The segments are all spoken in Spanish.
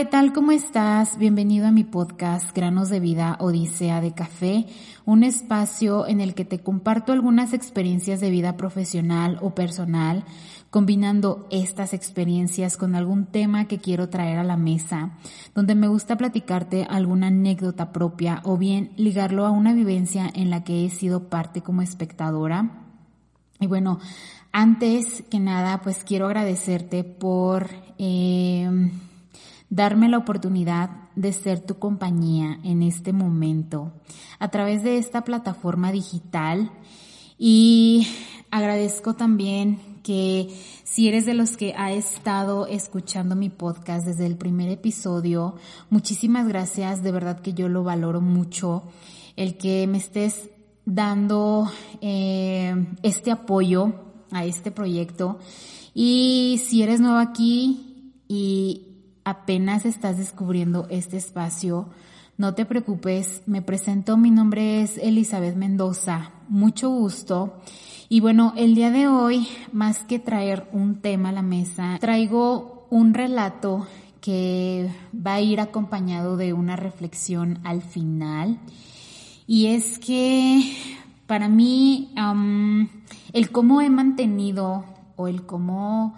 ¿qué tal? ¿Cómo estás? Bienvenido a mi podcast Granos de Vida Odisea de Café, un espacio en el que te comparto algunas experiencias de vida profesional o personal, combinando estas experiencias con algún tema que quiero traer a la mesa, donde me gusta platicarte alguna anécdota propia o bien ligarlo a una vivencia en la que he sido parte como espectadora. Y bueno, antes que nada, pues quiero agradecerte por... Eh, darme la oportunidad de ser tu compañía en este momento a través de esta plataforma digital. Y agradezco también que si eres de los que ha estado escuchando mi podcast desde el primer episodio, muchísimas gracias, de verdad que yo lo valoro mucho, el que me estés dando eh, este apoyo a este proyecto. Y si eres nuevo aquí y apenas estás descubriendo este espacio, no te preocupes, me presento, mi nombre es Elizabeth Mendoza, mucho gusto. Y bueno, el día de hoy, más que traer un tema a la mesa, traigo un relato que va a ir acompañado de una reflexión al final. Y es que para mí, el cómo he mantenido o el cómo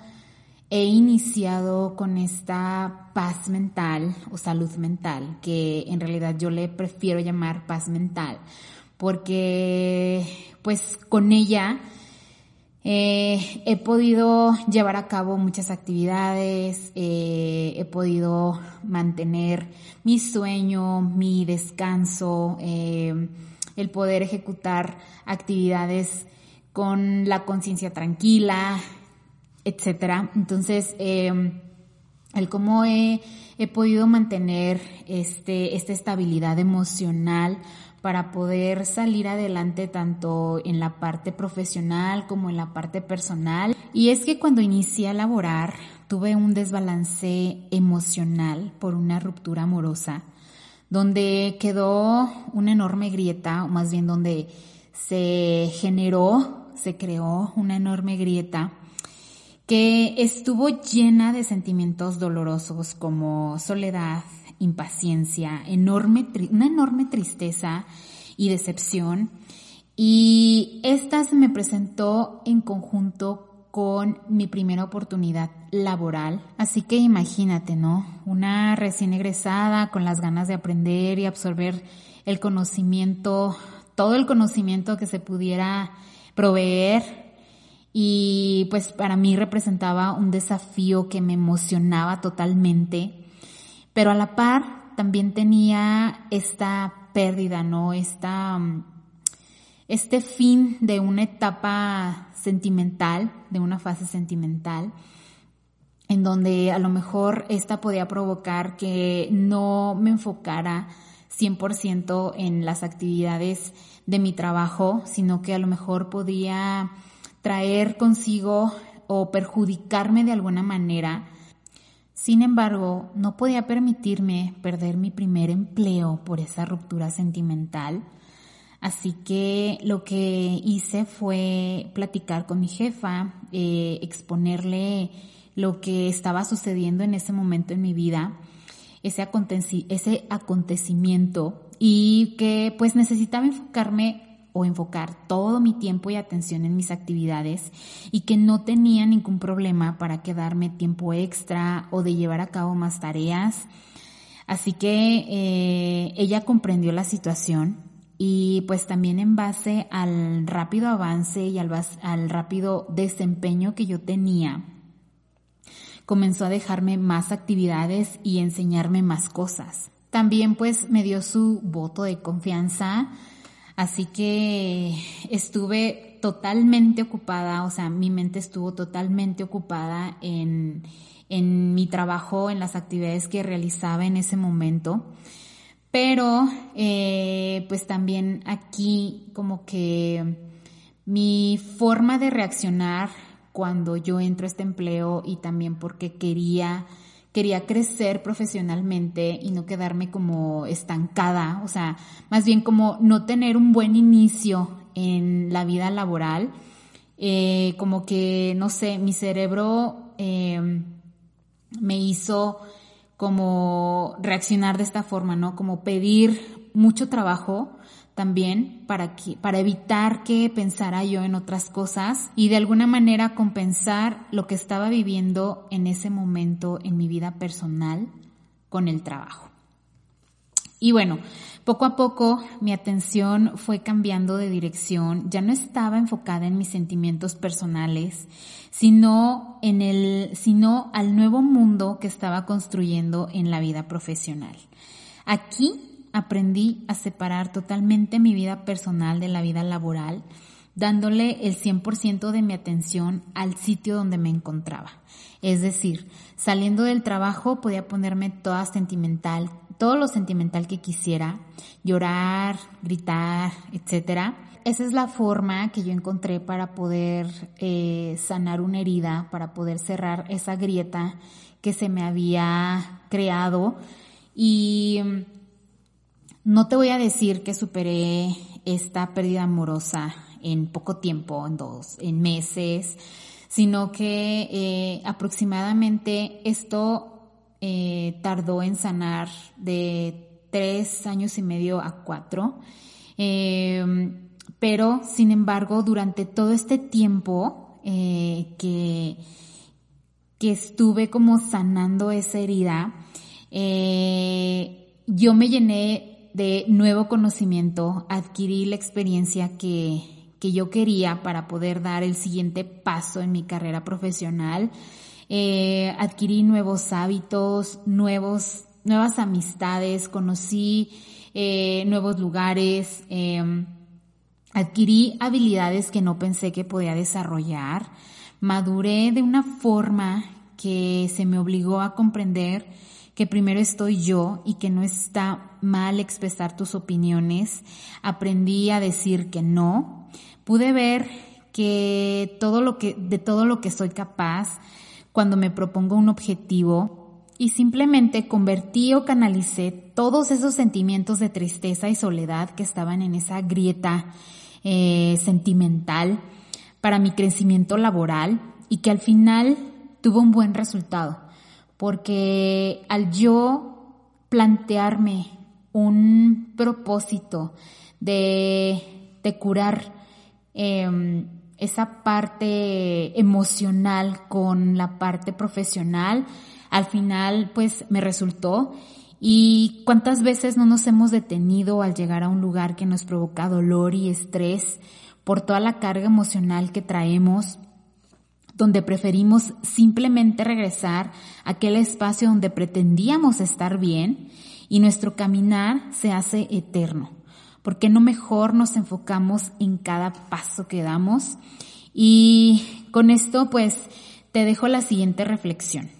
he iniciado con esta paz mental o salud mental, que en realidad yo le prefiero llamar paz mental, porque pues con ella eh, he podido llevar a cabo muchas actividades, eh, he podido mantener mi sueño, mi descanso, eh, el poder ejecutar actividades con la conciencia tranquila, etcétera. Entonces, eh, el cómo he, he, podido mantener este, esta estabilidad emocional para poder salir adelante tanto en la parte profesional como en la parte personal. Y es que cuando inicié a laborar tuve un desbalance emocional por una ruptura amorosa, donde quedó una enorme grieta, o más bien donde se generó, se creó una enorme grieta que estuvo llena de sentimientos dolorosos como soledad, impaciencia, enorme, una enorme tristeza y decepción. Y esta se me presentó en conjunto con mi primera oportunidad laboral. Así que imagínate, ¿no? Una recién egresada con las ganas de aprender y absorber el conocimiento, todo el conocimiento que se pudiera proveer y pues para mí representaba un desafío que me emocionaba totalmente, pero a la par también tenía esta pérdida, ¿no? Esta, mm, este fin de una etapa sentimental, de una fase sentimental, en donde a lo mejor esta podía provocar que no me enfocara 100% en las actividades de mi trabajo, sino que a lo mejor podía traer consigo o perjudicarme de alguna manera. Sin embargo, no podía permitirme perder mi primer empleo por esa ruptura sentimental. Así que lo que hice fue platicar con mi jefa, eh, exponerle lo que estaba sucediendo en ese momento en mi vida, ese, ese acontecimiento y que pues necesitaba enfocarme o enfocar todo mi tiempo y atención en mis actividades y que no tenía ningún problema para quedarme tiempo extra o de llevar a cabo más tareas. Así que eh, ella comprendió la situación y pues también en base al rápido avance y al, al rápido desempeño que yo tenía, comenzó a dejarme más actividades y enseñarme más cosas. También pues me dio su voto de confianza Así que estuve totalmente ocupada, o sea, mi mente estuvo totalmente ocupada en, mi trabajo, en las actividades que realizaba en ese momento. Pero, eh, pues también aquí como que mi forma de reaccionar cuando yo entro a este empleo y también porque quería quería crecer profesionalmente y no quedarme como estancada, o sea, más bien como no tener un buen inicio en la vida laboral, eh, como que, no sé, mi cerebro em, me hizo como reaccionar de esta forma, ¿no? Como pedir mucho trabajo también para que, para evitar que pensara yo en otras cosas y de alguna manera compensar lo que estaba viviendo en ese momento en mi vida personal con el trabajo. Y bueno, poco a poco mi atención fue cambiando de dirección, ya no estaba enfocada en mis sentimientos personales, sino en el, sino al nuevo mundo que estaba construyendo en la vida profesional. Aquí aprendí a separar totalmente mi vida personal de la vida laboral, dándole el 100% de mi atención al sitio donde me encontraba. Es decir, saliendo del trabajo podía ponerme toda sentimental, todo lo sentimental que quisiera, llorar, gritar, etcétera. Esa es la forma que yo encontré para poder eh, sanar una herida, para poder cerrar esa grieta que se me había creado. Y no te voy a decir que superé esta pérdida amorosa en poco tiempo, en dos, en meses, sino que eh, aproximadamente esto eh, tardó en sanar de tres años y medio a cuatro. Eh, pero, sin embargo, durante todo este tiempo eh, que, que estuve como sanando esa herida, yo me llené de nuevo conocimiento, adquirí la experiencia que, que yo quería para poder dar el siguiente paso en mi carrera profesional. Eh, adquirí nuevos hábitos, nuevos, nuevas amistades, conocí eh, nuevos lugares, em, adquirí habilidades que no pensé que podía desarrollar, maduré de una forma que se me obligó a comprender que primero estoy yo y que no está mal expresar tus opiniones. Aprendí a decir que no. Pude ver que todo lo que, de todo lo que soy capaz, cuando me propongo un objetivo y simplemente convertí o canalicé todos esos sentimientos de tristeza y soledad que estaban en esa grieta eh, sentimental para mi crecimiento laboral y que al final tuvo un buen resultado porque al yo plantearme un propósito de, de curar eh, esa parte emocional con la parte profesional, al final pues me resultó. Y cuántas veces no nos hemos detenido al llegar a un lugar que nos provoca dolor y estrés por toda la carga emocional que traemos, donde preferimos simplemente regresar a aquel espacio donde pretendíamos estar bien y nuestro caminar se hace eterno. ¿Por qué no mejor nos enfocamos en cada paso que damos? Y con esto pues te dejo la siguiente reflexión.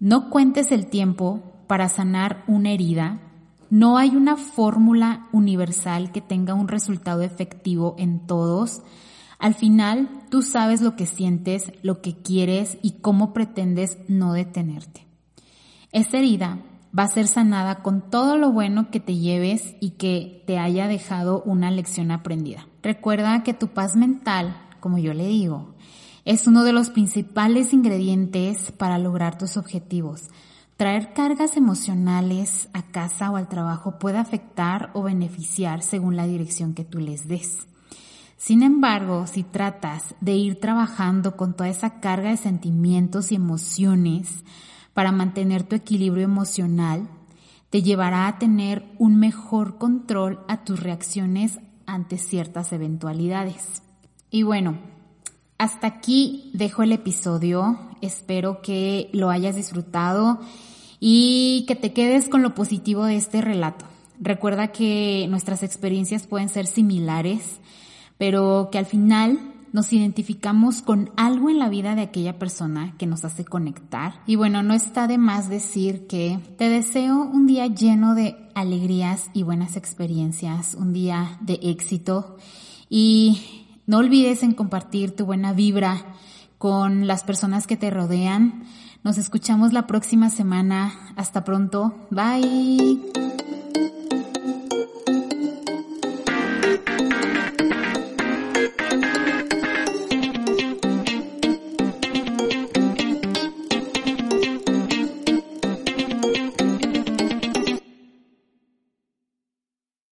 No cuentes el tiempo para sanar una herida. No hay una fórmula universal que tenga un resultado efectivo en todos. Al final, tú sabes lo que sientes, lo que quieres y cómo pretendes no detenerte. Esa herida va a ser sanada con todo lo bueno que te lleves y que te haya dejado una lección aprendida. Recuerda que tu paz mental, como yo le digo, es uno de los principales ingredientes para lograr tus objetivos. Traer cargas emocionales a casa o al trabajo puede afectar o beneficiar según la dirección que tú les des. Sin embargo, si tratas de ir trabajando con toda esa carga de sentimientos y emociones, para mantener tu equilibrio emocional, te llevará a tener un mejor control a tus reacciones ante ciertas eventualidades. Y bueno, hasta aquí dejo el episodio. Espero que lo hayas disfrutado y que te quedes con lo positivo de este relato. Recuerda que nuestras experiencias pueden ser similares, pero que al final nos identificamos con algo en la vida de aquella persona que nos hace conectar. Y bueno, no está de más decir que te deseo un día lleno de alegrías y buenas experiencias, un día de éxito y no olvides en compartir tu buena vibra con las personas que te rodean. Nos escuchamos la próxima semana. Hasta pronto. Bye.